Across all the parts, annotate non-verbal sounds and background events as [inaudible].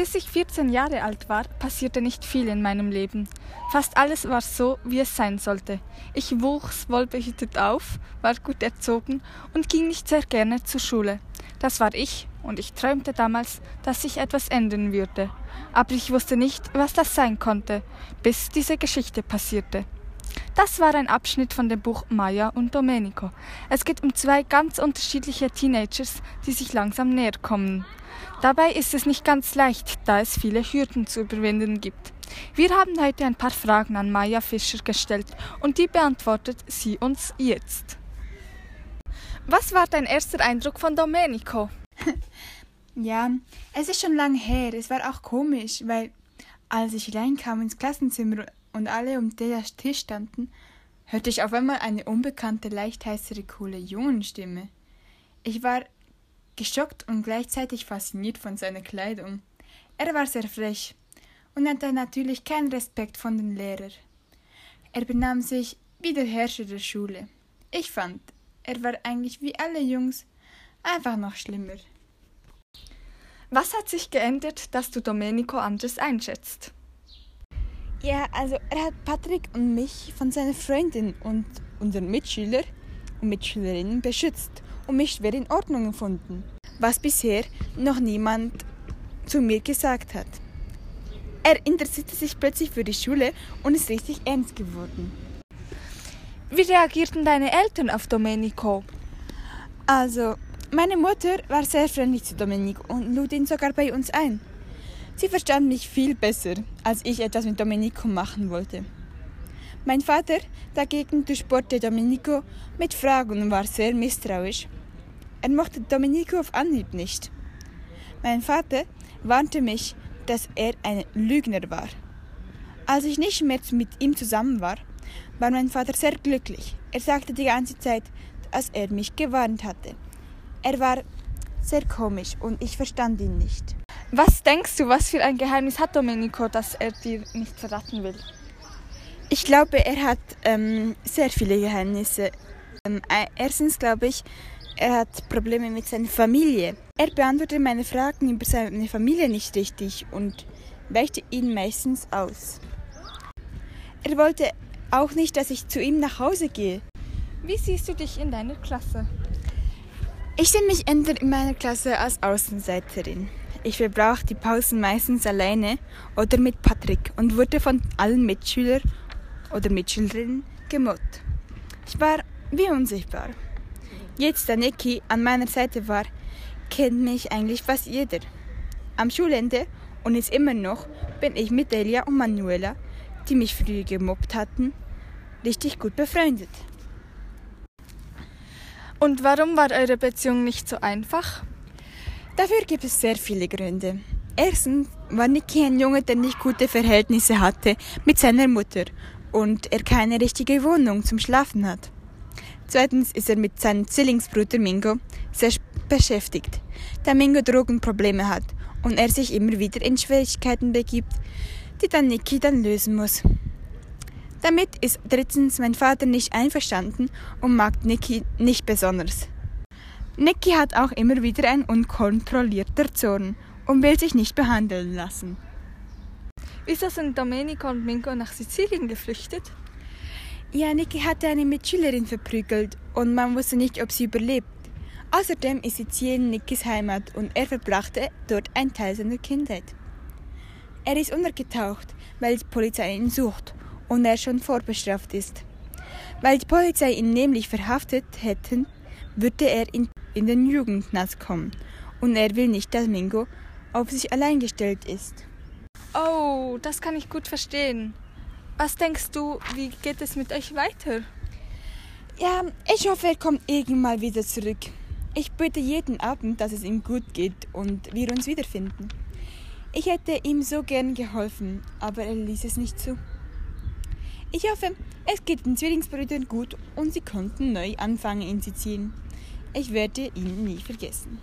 Bis ich 14 Jahre alt war, passierte nicht viel in meinem Leben. Fast alles war so, wie es sein sollte. Ich wuchs wohlbehütet auf, war gut erzogen und ging nicht sehr gerne zur Schule. Das war ich, und ich träumte damals, dass sich etwas ändern würde. Aber ich wusste nicht, was das sein konnte, bis diese Geschichte passierte. Das war ein Abschnitt von dem Buch Maya und Domenico. Es geht um zwei ganz unterschiedliche Teenagers, die sich langsam näher kommen. Dabei ist es nicht ganz leicht, da es viele Hürden zu überwinden gibt. Wir haben heute ein paar Fragen an Maya Fischer gestellt und die beantwortet sie uns jetzt. Was war dein erster Eindruck von Domenico? [laughs] ja, es ist schon lange her. Es war auch komisch, weil als ich reinkam ins Klassenzimmer und alle um den Tisch standen, hörte ich auf einmal eine unbekannte, leicht heißere, coole Jungenstimme. Ich war geschockt und gleichzeitig fasziniert von seiner Kleidung. Er war sehr frech und hatte natürlich keinen Respekt von den Lehrern. Er benahm sich wie der Herrscher der Schule. Ich fand, er war eigentlich wie alle Jungs, einfach noch schlimmer. Was hat sich geändert, dass du Domenico anders einschätzt? Ja, also er hat Patrick und mich von seiner Freundin und unseren Mitschüler und Mitschülerinnen beschützt und mich schwer in Ordnung gefunden, was bisher noch niemand zu mir gesagt hat. Er interessierte sich plötzlich für die Schule und ist richtig ernst geworden. Wie reagierten deine Eltern auf Domenico? Also, meine Mutter war sehr freundlich zu Domenico und lud ihn sogar bei uns ein. Sie verstand mich viel besser, als ich etwas mit Domenico machen wollte. Mein Vater dagegen durchbohrte Domenico mit Fragen und war sehr misstrauisch. Er mochte Domenico auf Anhieb nicht. Mein Vater warnte mich, dass er ein Lügner war. Als ich nicht mehr mit ihm zusammen war, war mein Vater sehr glücklich. Er sagte die ganze Zeit, dass er mich gewarnt hatte. Er war sehr komisch und ich verstand ihn nicht. Was denkst du, was für ein Geheimnis hat Domenico, das er dir nicht verraten will? Ich glaube, er hat ähm, sehr viele Geheimnisse. Ähm, erstens glaube ich, er hat Probleme mit seiner Familie. Er beantwortet meine Fragen über seine Familie nicht richtig und weichte ihn meistens aus. Er wollte auch nicht, dass ich zu ihm nach Hause gehe. Wie siehst du dich in deiner Klasse? Ich sehe mich entweder in meiner Klasse als Außenseiterin. Ich verbrauche die Pausen meistens alleine oder mit Patrick und wurde von allen Mitschülern oder Mitschülerinnen gemobbt. Ich war wie unsichtbar. Jetzt, da Niki an meiner Seite war, kennt mich eigentlich fast jeder. Am Schulende und ist immer noch, bin ich mit Delia und Manuela, die mich früher gemobbt hatten, richtig gut befreundet. Und warum war eure Beziehung nicht so einfach? Dafür gibt es sehr viele Gründe. Erstens war Niki ein Junge, der nicht gute Verhältnisse hatte mit seiner Mutter und er keine richtige Wohnung zum Schlafen hat. Zweitens ist er mit seinem Zwillingsbruder Mingo sehr beschäftigt, da Mingo Drogenprobleme hat und er sich immer wieder in Schwierigkeiten begibt, die dann Niki dann lösen muss. Damit ist drittens mein Vater nicht einverstanden und mag Niki nicht besonders. Niki hat auch immer wieder ein unkontrollierter Zorn und will sich nicht behandeln lassen. Wieso sind Domenico und Mingo nach Sizilien geflüchtet? Ja, Niki hatte eine Mitschülerin verprügelt und man wusste nicht, ob sie überlebt. Außerdem ist Sizilien Nikis Heimat und er verbrachte dort einen Teil seiner Kindheit. Er ist untergetaucht, weil die Polizei ihn sucht und er schon vorbestraft ist. Weil die Polizei ihn nämlich verhaftet hätten, würde er in, in den Jugendknast kommen und er will nicht, dass Mingo auf sich allein gestellt ist. Oh, das kann ich gut verstehen. Was denkst du, wie geht es mit euch weiter? Ja, ich hoffe, er kommt irgendwann mal wieder zurück. Ich bete jeden Abend, dass es ihm gut geht und wir uns wiederfinden. Ich hätte ihm so gern geholfen, aber er ließ es nicht zu. Ich hoffe, es geht den Zwillingsbrüdern gut und sie konnten neu anfangen in Sizilien. Ich werde ihn nie vergessen.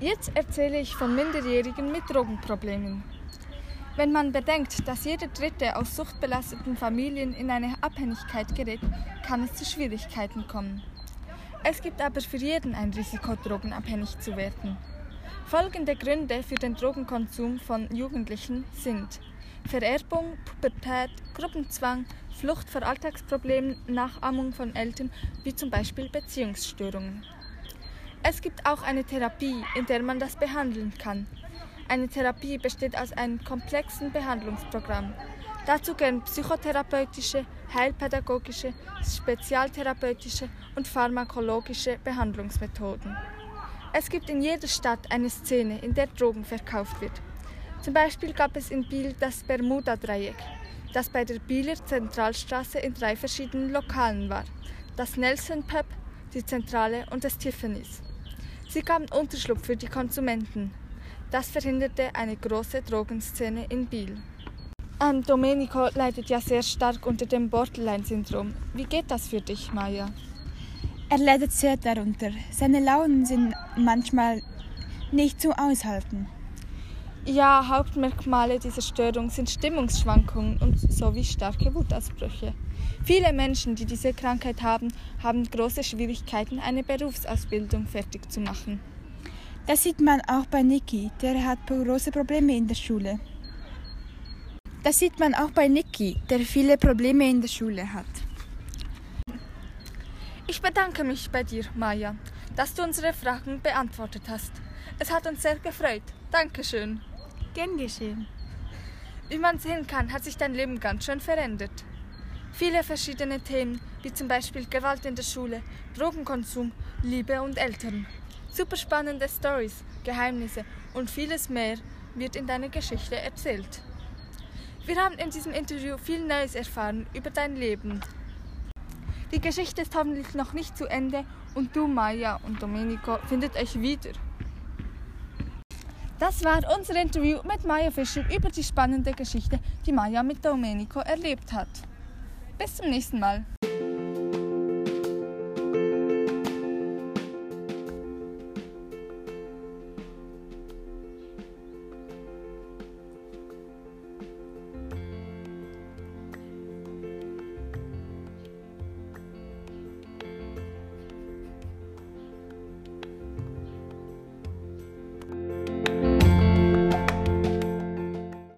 Jetzt erzähle ich von Minderjährigen mit Drogenproblemen. Wenn man bedenkt, dass jeder Dritte aus suchtbelasteten Familien in eine Abhängigkeit gerät, kann es zu Schwierigkeiten kommen. Es gibt aber für jeden ein Risiko, drogenabhängig zu werden. Folgende Gründe für den Drogenkonsum von Jugendlichen sind Vererbung, Pubertät, Gruppenzwang, Flucht vor Alltagsproblemen, Nachahmung von Eltern, wie zum Beispiel Beziehungsstörungen. Es gibt auch eine Therapie, in der man das behandeln kann. Eine Therapie besteht aus einem komplexen Behandlungsprogramm. Dazu gehören psychotherapeutische, heilpädagogische, spezialtherapeutische und pharmakologische Behandlungsmethoden. Es gibt in jeder Stadt eine Szene, in der Drogen verkauft wird. Zum Beispiel gab es in Biel das Bermuda-Dreieck, das bei der Bieler Zentralstraße in drei verschiedenen Lokalen war. Das Nelson Pub, die Zentrale und das Tiffany's. Sie gaben Unterschlupf für die Konsumenten. Das verhinderte eine große Drogenszene in Biel. Ähm, Domenico leidet ja sehr stark unter dem Borderline-Syndrom. Wie geht das für dich, Maya? Er leidet sehr darunter. Seine Launen sind manchmal nicht zu aushalten. Ja, Hauptmerkmale dieser Störung sind Stimmungsschwankungen und sowie starke Wutausbrüche. Viele Menschen, die diese Krankheit haben, haben große Schwierigkeiten, eine Berufsausbildung fertig zu machen. Das sieht man auch bei Niki, der hat große Probleme in der Schule. Das sieht man auch bei Niki, der viele Probleme in der Schule hat. Ich bedanke mich bei dir, Maya, dass du unsere Fragen beantwortet hast. Es hat uns sehr gefreut. Dankeschön. Gern geschehen. Wie man sehen kann, hat sich dein Leben ganz schön verändert. Viele verschiedene Themen, wie zum Beispiel Gewalt in der Schule, Drogenkonsum, Liebe und Eltern. Super spannende Stories, Geheimnisse und vieles mehr wird in deiner Geschichte erzählt. Wir haben in diesem Interview viel Neues erfahren über dein Leben, die Geschichte ist hoffentlich noch nicht zu Ende und du, Maya und Domenico, findet euch wieder. Das war unser Interview mit Maya Fischer über die spannende Geschichte, die Maya mit Domenico erlebt hat. Bis zum nächsten Mal.